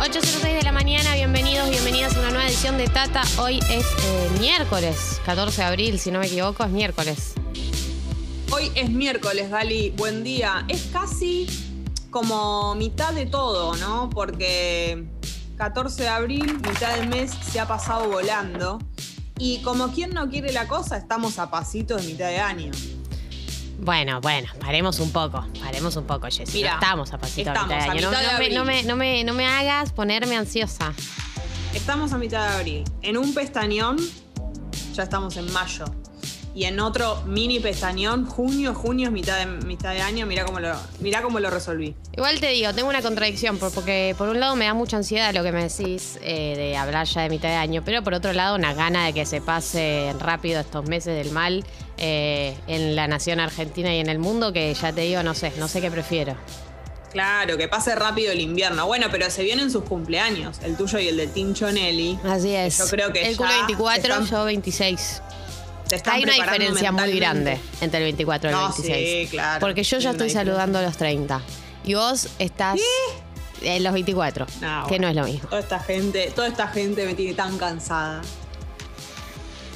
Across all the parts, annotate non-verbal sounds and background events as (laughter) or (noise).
8.06 de la mañana, bienvenidos, bienvenidas a una nueva edición de Tata. Hoy es eh, miércoles, 14 de abril, si no me equivoco, es miércoles. Hoy es miércoles, Gali. Buen día. Es casi como mitad de todo, ¿no? Porque 14 de abril, mitad del mes, se ha pasado volando. Y como quien no quiere la cosa, estamos a pasitos de mitad de año. Bueno, bueno, paremos un poco, paremos un poco, Jessy. Mira, estamos a pasito estamos de mitad de a año. No, mitad de no me, abril. no, me, no, me, no me hagas ponerme ansiosa. Estamos a mitad de abril. En un pestañón, ya estamos en mayo. Y en otro mini pestañón, junio, junio es mitad de, mitad de año. Mira cómo, lo, mirá cómo lo resolví. Igual te digo, tengo una contradicción, por- porque por un lado me da mucha ansiedad lo que me decís eh, de hablar ya de mitad de año, pero por otro lado una gana de que se pase rápido estos meses del mal eh, en la nación argentina y en el mundo, que ya te digo, no sé, no sé qué prefiero. Claro, que pase rápido el invierno. Bueno, pero se vienen sus cumpleaños, el tuyo y el de Tincho Nelly. Así es. Yo creo que El culo 24, están- yo 26. Están Hay una diferencia muy grande entre el 24 y el No, 26. sí, claro. Porque yo ya estoy saludando a los 30. Y vos estás en los 24, No, que no es lo mismo. Toda esta gente, toda esta gente me tiene tan cansada.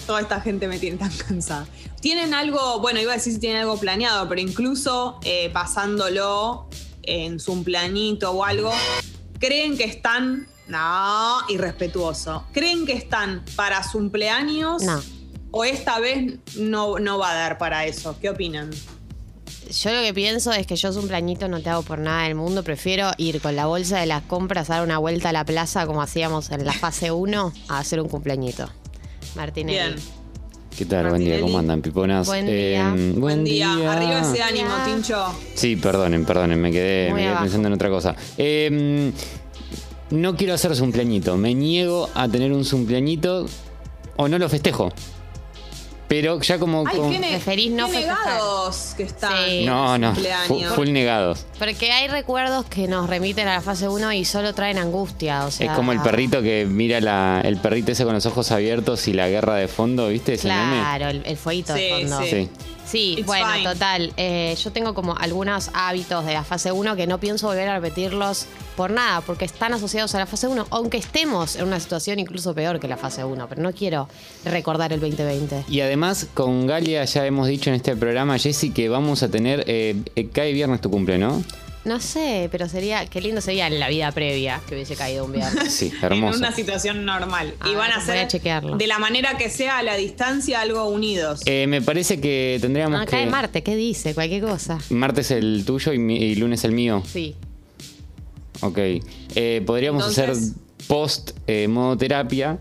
Toda esta gente me tiene tan cansada. Tienen algo, bueno, iba a decir si tienen algo planeado, pero incluso eh, pasándolo en su planito o algo, creen que están, no, irrespetuoso, creen que están para su cumpleaños No. O esta vez no, no va a dar para eso. ¿Qué opinan? Yo lo que pienso es que yo un plañito no te hago por nada del mundo. Prefiero ir con la bolsa de las compras a dar una vuelta a la plaza como hacíamos en la fase 1 a hacer un cumpleañito. Martínez. Bien. ¿Qué tal? Buen día. ¿cómo andan, piponas? Buen día. Eh, Buen día. Arriba ese ánimo. Tincho. Sí, perdonen, perdonen, me quedé, me quedé pensando en otra cosa. Eh, no quiero hacer cumpleañito, me niego a tener un cumpleañito o no lo festejo. Pero ya como... Ay, qué, Preferís no qué festejar. negados que están. Sí. no, no, full negados. Porque hay recuerdos que nos remiten a la fase 1 y solo traen angustia. O sea, es como el perrito que mira la, el perrito ese con los ojos abiertos y la guerra de fondo, ¿viste? Ese meme. Claro, el, el fueguito de fondo. sí. Sí. Sí, It's bueno, fine. total. Eh, yo tengo como algunos hábitos de la fase 1 que no pienso volver a repetirlos por nada, porque están asociados a la fase 1, aunque estemos en una situación incluso peor que la fase 1, pero no quiero recordar el 2020. Y además, con Galia ya hemos dicho en este programa, Jessy, que vamos a tener. eh, eh, cae viernes tu cumple, ¿no? No sé, pero sería, qué lindo sería en la vida previa que hubiese caído un viernes. (laughs) Sí, En hermoso. una situación normal. Y van ver, a voy a ser, chequearlo. de la manera que sea, a la distancia, algo unidos. Eh, me parece que tendríamos Acá que. es Marte, ¿qué dice? Cualquier cosa. Martes el tuyo y, mi- y lunes el mío. Sí. Ok. Eh, podríamos Entonces- hacer post eh, modo terapia.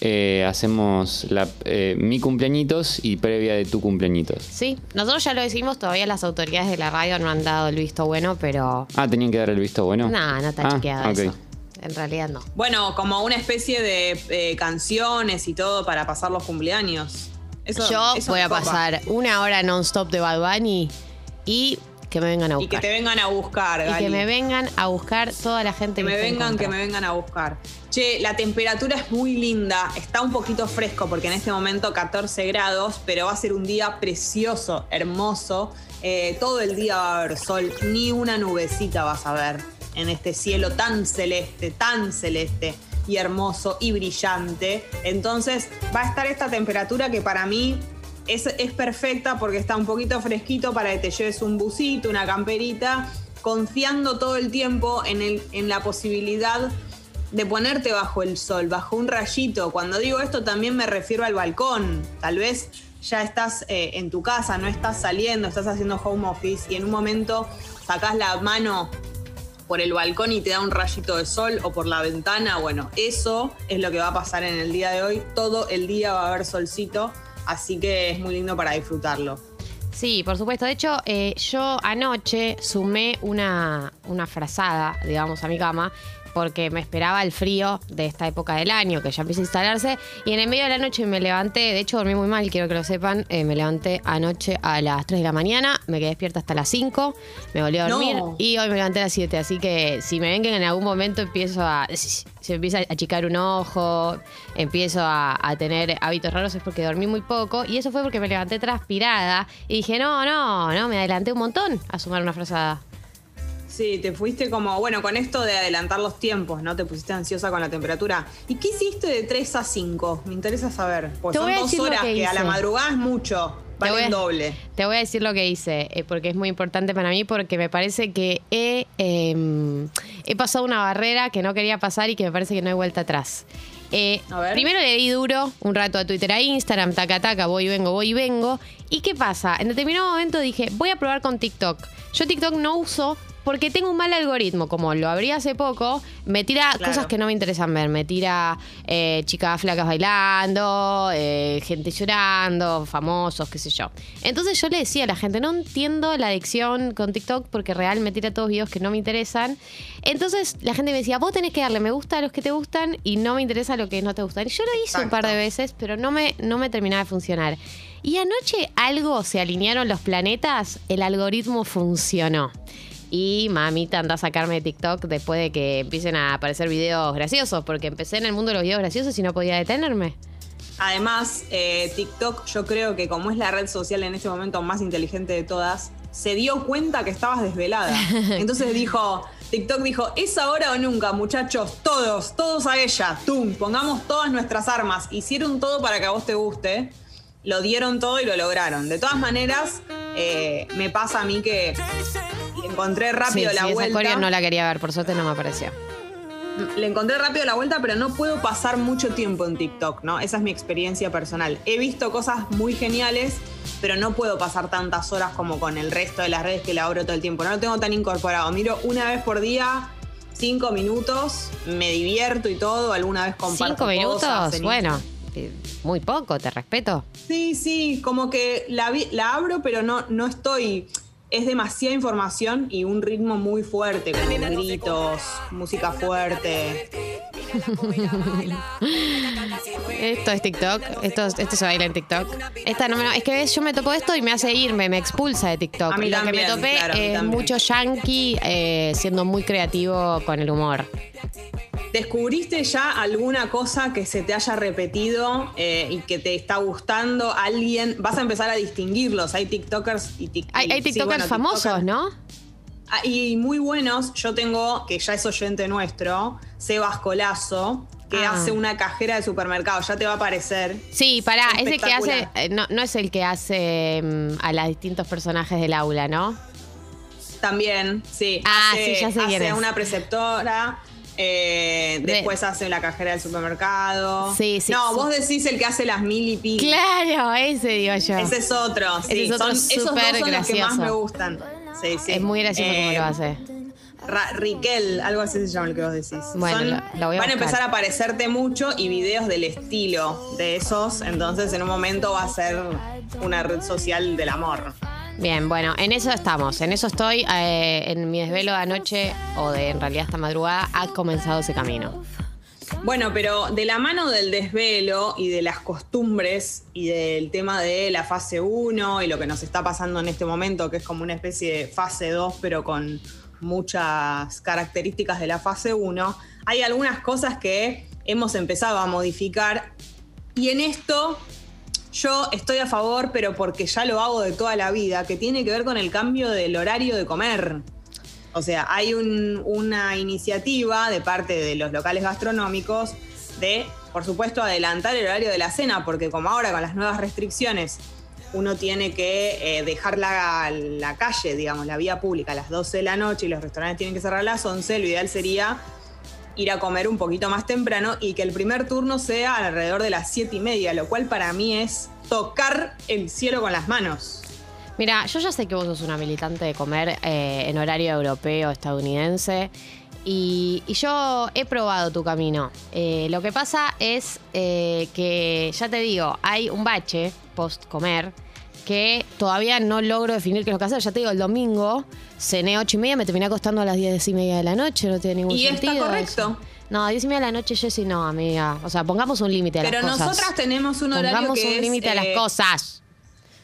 Eh, hacemos la, eh, mi cumpleañitos y previa de tu cumpleañitos. Sí, nosotros ya lo decimos, todavía las autoridades de la radio no han dado el visto bueno, pero Ah, tenían que dar el visto bueno. no, no está Ah, chequeado eso. En realidad no. Bueno, como una especie de eh, canciones y todo para pasar los cumpleaños. Eso, Yo eso voy a copa. pasar una hora non-stop de Bad Bunny y que me vengan a Y que buscar. te vengan a buscar, Y Gali. que me vengan a buscar toda la gente Que que, me vengan, que me vengan a buscar. Che, la temperatura es muy linda, está un poquito fresco porque en este momento 14 grados, pero va a ser un día precioso, hermoso. Eh, todo el día va a haber sol, ni una nubecita vas a ver en este cielo tan celeste, tan celeste y hermoso y brillante. Entonces va a estar esta temperatura que para mí es, es perfecta porque está un poquito fresquito para que te lleves un busito, una camperita, confiando todo el tiempo en, el, en la posibilidad de ponerte bajo el sol, bajo un rayito. Cuando digo esto también me refiero al balcón. Tal vez ya estás eh, en tu casa, no estás saliendo, estás haciendo home office y en un momento sacás la mano por el balcón y te da un rayito de sol o por la ventana. Bueno, eso es lo que va a pasar en el día de hoy. Todo el día va a haber solcito, así que es muy lindo para disfrutarlo. Sí, por supuesto. De hecho, eh, yo anoche sumé una, una frazada, digamos, a mi cama, porque me esperaba el frío de esta época del año, que ya empieza a instalarse. Y en el medio de la noche me levanté, de hecho dormí muy mal, quiero que lo sepan. eh, me levanté anoche a las 3 de la mañana, me quedé despierta hasta las 5, me volví a dormir No. y hoy me levanté a las 7. Así que si me ven que en algún momento empiezo a. Se me empieza a achicar un ojo, empiezo a, a tener hábitos raros, es porque dormí muy poco. Y eso fue porque me levanté transpirada y dije, no, no, no, me adelanté un montón a sumar una frazada. Sí, te fuiste como, bueno, con esto de adelantar los tiempos, ¿no? Te pusiste ansiosa con la temperatura. ¿Y qué hiciste de 3 a 5? Me interesa saber. Te son dos horas que que, a la madrugada es mucho. Te voy Vale a- doble. Te voy a decir lo que hice, eh, porque es muy importante para mí, porque me parece que he, eh, he pasado una barrera que no quería pasar y que me parece que no hay vuelta atrás. Eh, primero le di duro un rato a Twitter, a Instagram, taca taca, voy y vengo, voy y vengo. ¿Y qué pasa? En determinado momento dije, voy a probar con TikTok. Yo TikTok no uso porque tengo un mal algoritmo, como lo abrí hace poco, me tira Claro. cosas que no me interesan ver, me tira eh, chicas flacas bailando, eh, gente llorando, famosos, qué sé yo. Entonces yo le decía a la gente, no entiendo la adicción con TikTok porque real me tira todos videos que no me interesan. Entonces la gente me decía, vos tenés que darle me gusta a los que te gustan y no me interesa lo que no te gustan. Y yo lo hice un par de veces, pero no me, no me terminaba de funcionar. Y anoche algo se alinearon los planetas, el algoritmo funcionó. Y mamita anda a sacarme de TikTok después de que empiecen a aparecer videos graciosos, porque empecé en el mundo de los videos graciosos y no podía detenerme. Además, eh, TikTok, yo creo que como es la red social en este momento más inteligente de todas, se dio cuenta que estabas desvelada. (laughs) Entonces dijo, TikTok dijo, es ahora o nunca, muchachos, todos, todos a ella, tum, pongamos todas nuestras armas. Hicieron todo para que a vos te guste, lo dieron todo y lo lograron. De todas maneras, eh, me pasa a mí que encontré rápido Sí, la sí, esa vuelta. coreo no la quería ver, por suerte no me apareció. Le encontré rápido la vuelta, pero no puedo pasar mucho tiempo en TikTok, ¿no? Esa es mi experiencia personal. He visto cosas muy geniales, pero no puedo pasar tantas horas como con el resto de las redes que la abro todo el tiempo. No lo tengo tan incorporado. Miro una vez por día, cinco minutos, me divierto y todo. Alguna vez comparto ¿Cinco minutos? cosas Bueno, muy poco, te respeto. Sí, sí, como que la, la abro, pero no, no estoy. Es demasiada información y un ritmo muy fuerte, con gritos, música fuerte. (laughs) Esto es TikTok, esto, esto se baila en TikTok. Esta no me- es que ves, yo me topo esto y me hace irme, me expulsa de TikTok. A mí Lo también, que me topé claro, a mí es también. mucho yankee eh, siendo muy creativo con el humor. ¿Descubriste ya alguna cosa que se te haya repetido eh, y que te está gustando? ¿Alguien? Vas a empezar a distinguirlos. Hay TikTokers y tik- Hay, hay sí, TikTokers bueno, famosos, TikTokers. ¿no? Ah, y muy buenos. Yo tengo, que ya es oyente nuestro, Sebas Colazo, que Ah. hace una cajera de supermercado. Ya te va a aparecer. Sí, pará, es el que hace, no, no es el que hace mm, a los distintos personajes del aula, ¿no? También, sí. Ah, hace, sí, ya sé hace quién es. a una preceptora. eh, De- después hace la cajera del supermercado. Sí, sí, No, sí. vos decís el que hace las mil y pico. Claro, ese digo yo. Ese es otro, sí. Ese es otro son, esos dos son los que más me gustan. Sí, sí. Es muy gracioso como Eh, lo hace. Ra- Riquel, algo así se llama el que vos decís. Bueno, Son- voy a van a empezar a aparecerte mucho y videos del estilo de esos. Entonces, en un momento va a ser una red social del amor. Bien, bueno, en eso estamos, en eso estoy. eh, en mi desvelo de anoche, o de en realidad esta madrugada, ha comenzado ese camino. Bueno, pero de la mano del desvelo y de las costumbres y del tema de la fase 1 y lo que nos está pasando en este momento, que es como una especie de fase 2, pero con muchas características de la fase 1, hay algunas cosas que hemos empezado a modificar y en esto yo estoy a favor, pero porque ya lo hago de toda la vida, que tiene que ver con el cambio del horario de comer. O sea, hay un- una iniciativa de parte de los locales gastronómicos de, por supuesto, adelantar el horario de la cena, porque como ahora con las nuevas restricciones uno tiene que eh, dejar la, calle, digamos, la vía pública a las 12 de la noche y los restaurantes tienen que cerrar a las 11, lo ideal sería ir a comer un poquito más temprano y que el primer turno sea alrededor de las 7 y media, lo cual para mí es tocar el cielo con las manos. Mira, yo ya sé que vos sos una militante de comer eh, en horario europeo, estadounidense. Y, y yo he probado tu camino. Eh, lo que pasa es eh, que, ya te digo, hay un bache post comer que todavía no logro definir qué es lo que hacer. Ya te digo, el domingo cené ocho y media, me terminé acostando a las diez y media de la noche, no tiene ningún Y está sentido. correcto. eso. No, diez y media de la noche, Jessy, no, amiga. O sea, pongamos un límite a Pero las cosas. nosotras tenemos un horario Pongamos que un límite a las eh, cosas.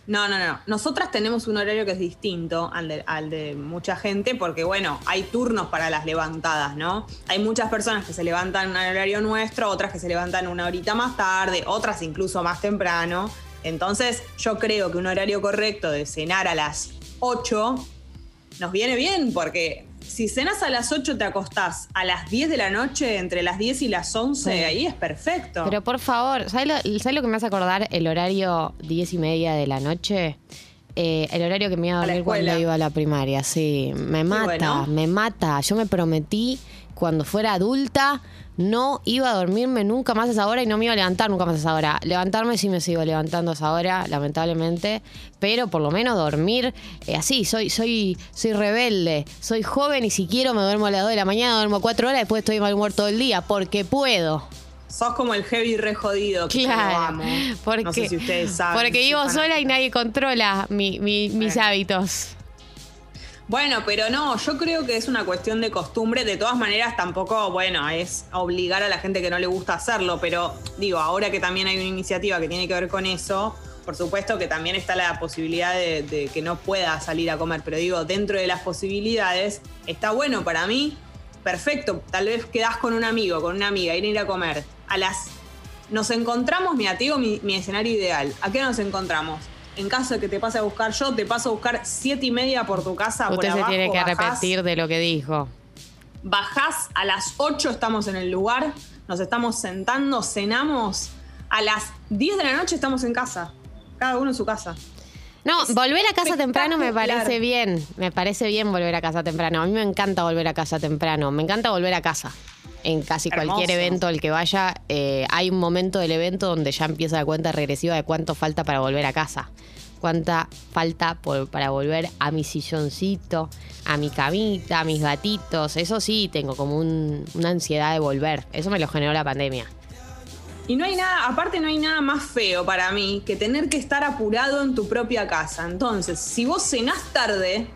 No, no, no. Nosotras tenemos un horario que es distinto al de, al de mucha gente porque, bueno, hay turnos para las levantadas, ¿no? Hay muchas personas que se levantan al horario nuestro, otras que se levantan una horita más tarde, otras incluso más temprano. Entonces, yo creo que un horario correcto de cenar a las 8 nos viene bien porque si cenas a las 8 te acostás a las 10 de la noche, entre las 10 y las 11, Sí. ahí es perfecto. Pero por favor, ¿sabes lo, ¿sabes lo que me hace acordar? El horario 10 y media de la noche. Eh, el horario que me iba a dormir cuando iba a la primaria, sí. Me mata, bueno. me mata. Yo me prometí cuando fuera adulta no iba a dormirme nunca más a esa hora y no me iba a levantar nunca más a esa hora. Levantarme sí me sigo levantando a esa hora, lamentablemente, pero por lo menos dormir eh, así. Soy, soy, soy rebelde, soy joven y si quiero me duermo a las 2 de la mañana, duermo 4 horas, después estoy mal humor todo el día, porque puedo. Sos como el heavy re jodido. Que Claro, amo. porque, no sé si ustedes saben. porque vivo sola y nadie controla mi- mi- mis hábitos. Bueno, pero no, yo creo que es una cuestión de costumbre. De todas maneras, tampoco, bueno, es obligar a la gente que no le gusta hacerlo. Pero digo, ahora que también hay una iniciativa que tiene que ver con eso, por supuesto que también está la posibilidad de, que no pueda salir a comer. Pero digo, dentro de las posibilidades, está bueno para mí. Perfecto, tal vez quedás con un amigo, con una amiga, ir a ir a comer. A las. Nos encontramos, mira, te digo mi, mi escenario ideal. ¿A qué nos encontramos? En caso de que te pase a buscar yo, te paso a buscar siete y media por tu casa. por Usted se abajo, tiene que bajás, arrepentir de lo que dijo. Bajás a las 8, estamos en el lugar, nos estamos sentando, cenamos. A las 10 de la noche estamos en casa. Cada uno en su casa. No, Es volver a casa temprano me parece bien. Me parece bien volver a casa temprano. A mí me encanta volver a casa temprano. Me encanta volver a casa. En casi cualquier evento al que vaya, eh, hay un momento del evento donde ya empieza la cuenta regresiva de cuánto falta para volver a casa. Cuánta falta por- para volver a mi silloncito, a mi camita, a mis gatitos. Eso sí, tengo como un- una ansiedad de volver. Eso me lo generó la pandemia. Y no hay nada, aparte no hay nada más feo para mí que tener que estar apurado en tu propia casa. Entonces, si vos cenás tarde,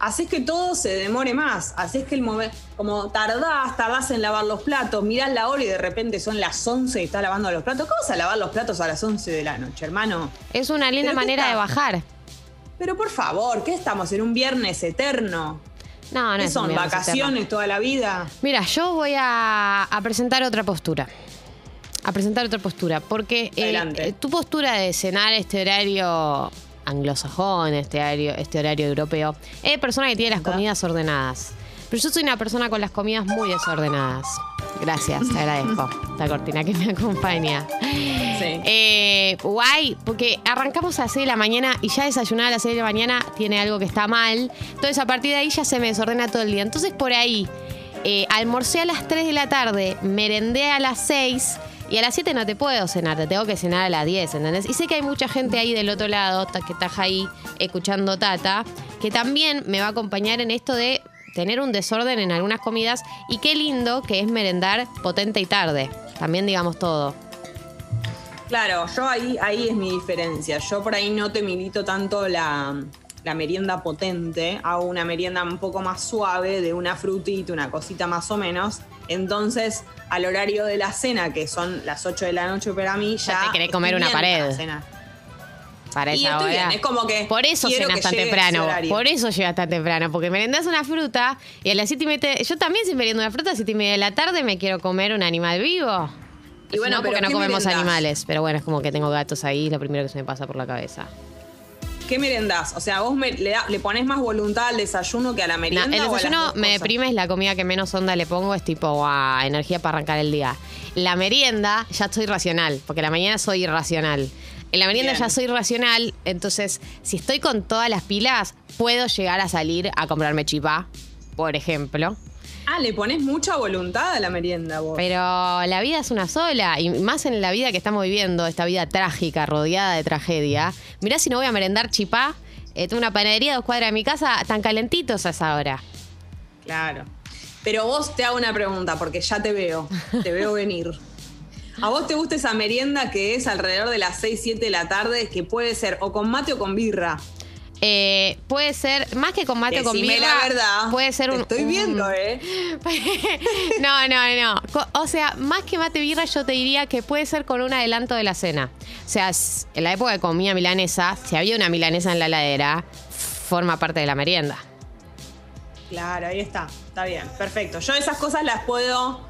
haces que todo se demore más. Haces que el momento, como tardás, tardás en lavar los platos, mirás la hora y de repente son las 11 y estás lavando los platos. ¿Cómo vas a lavar los platos a las 11 de la noche, hermano? Es una linda ¿Pero qué manera está? de bajar. Pero por favor, ¿qué estamos? ¿En un viernes eterno? No, no ¿Qué son? ¿Vacaciones eterno. toda la vida? Mira, yo voy a, a presentar otra postura. A presentar otra postura. Porque eh, Adelante. eh, tu postura de cenar este horario anglosajón, este horario, este horario europeo, es persona que tiene las comidas ordenadas. Pero yo soy una persona con las comidas muy desordenadas. Gracias, te agradezco. La cortina que me acompaña. Sí. Eh, guay, porque arrancamos a las 6 de la mañana y ya desayunar a las 6 de la mañana tiene algo que está mal. Entonces a partir de ahí ya se me desordena todo el día. Entonces por ahí eh, almorcé a las 3 de la tarde, merendé a las 6 y a las 7 no te puedo cenar, te tengo que cenar a las 10, ¿entendés? Y sé que hay mucha gente ahí del otro lado que está ahí escuchando Tata, que también me va a acompañar en esto de tener un desorden en algunas comidas y qué lindo que es merendar potente y tarde. También digamos todo. Claro, yo ahí, ahí es mi diferencia. Yo por ahí no te milito tanto la, la merienda potente, hago una merienda un poco más suave, de una frutita, una cosita más o menos. Entonces, al horario de la cena, que son las 8 de la noche para mí, ya. Ya te querés comer una pared. cenar. Para Y esa hora. bien, es como que Por eso cenas tan temprano. Por eso llegas tan temprano. Porque merendás una fruta y a las 7 y media. Yo también si meriendo una fruta, a 7 y media de la tarde me quiero comer un animal vivo. Y bueno, no, porque no ¿qué comemos merendás? animales. Pero bueno, es como que tengo gatos ahí, lo primero que se me pasa por la cabeza. ¿Qué merendás? O sea, vos me- le, da- le pones más voluntad al desayuno que a la No, merienda. el o a las desayuno me deprime, es la comida que menos onda le pongo, es tipo energía para arrancar el día. La merienda ya estoy racional, porque la mañana soy irracional. En la merienda Bien. ya soy racional, entonces si estoy con todas las pilas, puedo llegar a salir a comprarme chipá, por ejemplo. Ah, le pones mucha voluntad a la merienda vos. Pero la vida es una sola, y más en la vida que estamos viviendo, esta vida trágica, rodeada de tragedia. Mirá si no voy a merendar chipá. eh, tengo una panadería a dos cuadras de mi casa, tan calentitos a esa hora. Claro. Pero vos te hago una pregunta, porque ya te veo, te veo (laughs) venir. ¿A vos te gusta esa merienda que es alrededor de las 6, 7 de la tarde, que puede ser o con mate o con birra? Eh, puede ser, más que mate o con Decime birra, la verdad. puede ser Te un... estoy un- viendo, ¿eh? (laughs) no, no, no. O sea, más que mate birra, yo te diría que puede ser con un adelanto de la cena. O sea, en la época que comía milanesa, si había una milanesa en la heladera, forma parte de la merienda. Claro, ahí está. Está bien, perfecto. Yo esas cosas las puedo.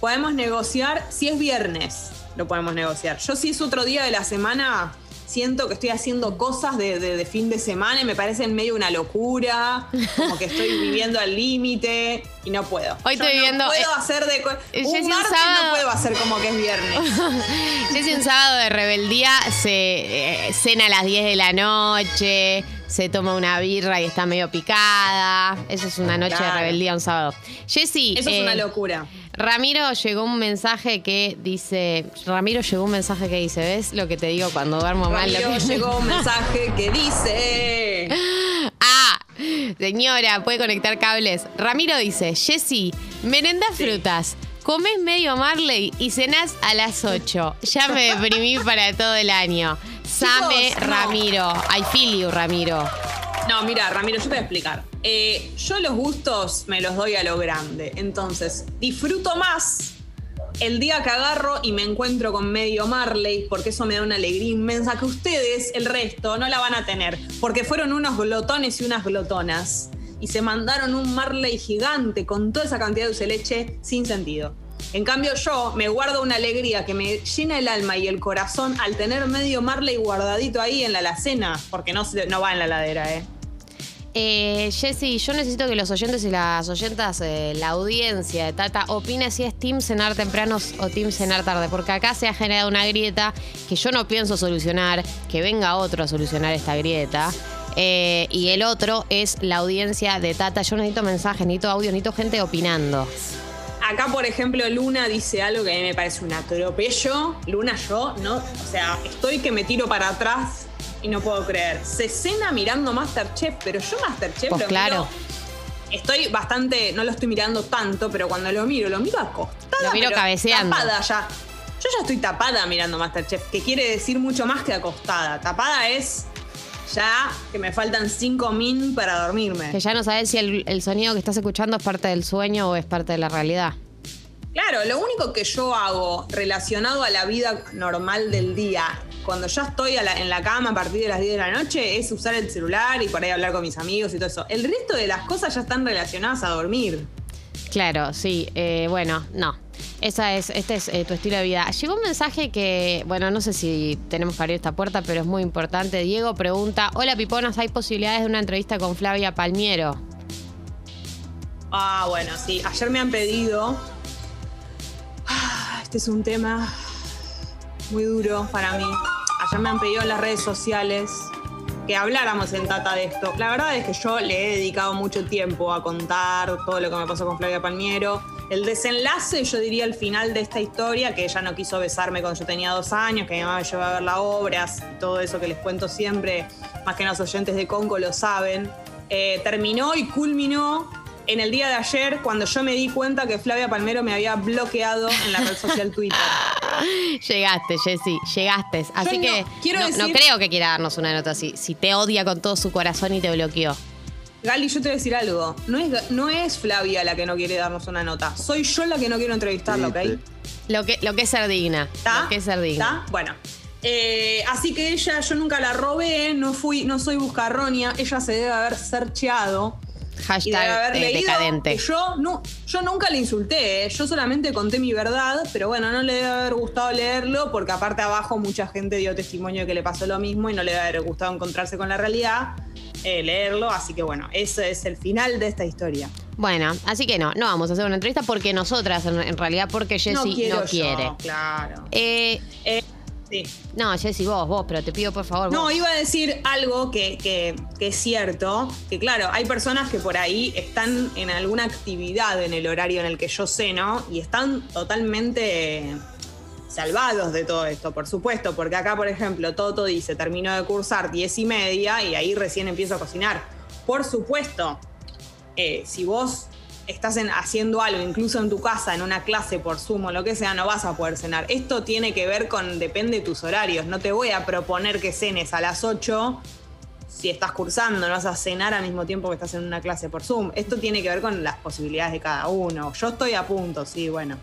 Podemos negociar. Si es viernes, lo podemos negociar. Yo, si es otro día de la semana, siento que estoy haciendo cosas de, de- de fin de semana y me parecen medio una locura, como que estoy viviendo al límite y no puedo. Hoy Yo estoy viendo- No puedo eh, hacer de. Jessy, Un martes sábado- no puedo hacer como que es viernes. (laughs) Jessy un sábado de rebeldía se eh, cena a las 10 de la noche, se toma una birra y está medio picada. Eso es una noche de rebeldía un sábado. Jessy, Eso es eh, una locura. Ramiro llegó un mensaje que dice, Ramiro llegó un mensaje que dice, ¿ves lo que te digo cuando duermo mal? Ramiro que- llegó un mensaje que dice. (laughs) Ah, señora, puede conectar cables. Ramiro dice, Jessy, merenda frutas. Comes medio Marley y cenás a las 8. Ya me deprimí para todo el año. Same Chicos, no. Ramiro. I feel you, Ramiro. No, mira, Ramiro, yo te voy a explicar. Eh, yo los gustos me los doy a lo grande. Entonces, disfruto más el día que agarro y me encuentro con medio Marley, porque eso me da una alegría inmensa que ustedes, el resto, no la van a tener. Porque fueron unos glotones y unas glotonas. Y se mandaron un Marley gigante con toda esa cantidad de dulce de leche sin sentido. En cambio, yo me guardo una alegría que me llena el alma y el corazón al tener medio Marley guardadito ahí en la alacena, porque no, no va en la ladera, ¿eh? Eh, Jessy, yo necesito que los oyentes y las oyentas, eh, la audiencia de Tata, opine si es Team cenar temprano o Team cenar tarde, porque acá se ha generado una grieta que yo no pienso solucionar, que venga otro a solucionar esta grieta. Eh, y el otro es la audiencia de Tata. Yo necesito mensajes, necesito audio, necesito gente opinando. Acá, por ejemplo, Luna dice algo que a mí me parece un atropello. Luna, yo, no, o sea, estoy que me tiro para atrás y no puedo creer. Se cena mirando Masterchef, pero yo Masterchef Pues lo claro. miro- Estoy bastante, no lo estoy mirando tanto, pero cuando lo miro, lo miro acostada. Lo miro pero cabeceando. Tapada ya. Yo ya estoy tapada mirando Masterchef, que quiere decir mucho más que acostada. Tapada es ya que me faltan cinco min para dormirme. Que ya no sabes si el, el sonido que estás escuchando es parte del sueño o es parte de la realidad. Claro, lo único que yo hago relacionado a la vida normal del día, cuando ya estoy la- en la cama a partir de las 10 de la noche, es usar el celular y por ahí hablar con mis amigos y todo eso. El resto de las cosas ya están relacionadas a dormir. Claro, sí. eh, bueno, no. Esa es, este es eh, tu estilo de vida. Llegó un mensaje que, bueno, no sé si tenemos que abrir esta puerta, pero es muy importante. Diego pregunta: Hola Piponas, ¿hay posibilidades de una entrevista con Flavia Palmiero? Ah, bueno, sí. Ayer me han pedido. Ah, Este es un tema muy duro para mí. Ayer me han pedido en las redes sociales que habláramos en Tata de esto. La verdad es que yo le he dedicado mucho tiempo a contar todo lo que me pasó con Flavia Palmiero. El desenlace, yo diría el final de esta historia, que ella no quiso besarme cuando yo tenía dos años, que mi mamá me llevó a ver las obras, y todo eso que les cuento siempre, más que los oyentes de Conco lo saben. Eh, terminó y culminó en el día de ayer cuando yo me di cuenta que Flavia Palmero me había bloqueado en la red social Twitter. (laughs) Llegaste, Jessy, llegaste. Así no- que quiero no, no decir- creo que quiera darnos una nota así. Si te odia con todo su corazón y te bloqueó. Gali, yo te voy a decir algo. No es, no es Flavia la que no quiere darnos una nota. Soy yo la que no quiero entrevistarla, ¿ok? Lo que, lo que es ser digna. ¿Está? Lo que es ser digna. ¿Está? Bueno. Eh, así que ella, yo nunca la robé, no fui, no soy buscarronia, ella se debe haber searcheado y debe Hashtag haber eh, leído decadente. que yo, no, yo nunca le insulté, ¿eh? yo solamente conté mi verdad, pero bueno, no le debe haber gustado leerlo porque aparte abajo mucha gente dio testimonio de que le pasó lo mismo y no le debe haber gustado encontrarse con la realidad, eh, leerlo, así que bueno, ese es el final de esta historia. Bueno, así que no, no vamos a hacer una entrevista porque nosotras, en, en realidad, porque Jessy no, quiero yo, quiere. claro. Eh, Eh, sí. no, Jessy, vos, vos, pero te pido por favor. No, vos. iba a decir algo que, que- que es cierto, que claro, hay personas que por ahí están en alguna actividad en el horario en el que yo ceno y están totalmente salvados de todo esto, por supuesto, porque acá, por ejemplo, Toto dice, terminó de cursar 10 y media y ahí recién empiezo a cocinar. Por supuesto, eh, si vos estás en- haciendo algo, incluso en tu casa, en una clase por Zoom o lo que sea, no vas a poder cenar. Esto tiene que ver con, depende de tus horarios. No te voy a proponer que cenes a las 8 si estás cursando, no vas a cenar al mismo tiempo que estás en una clase por Zoom. Esto tiene que ver con las posibilidades de cada uno. Yo estoy a punto, sí, bueno.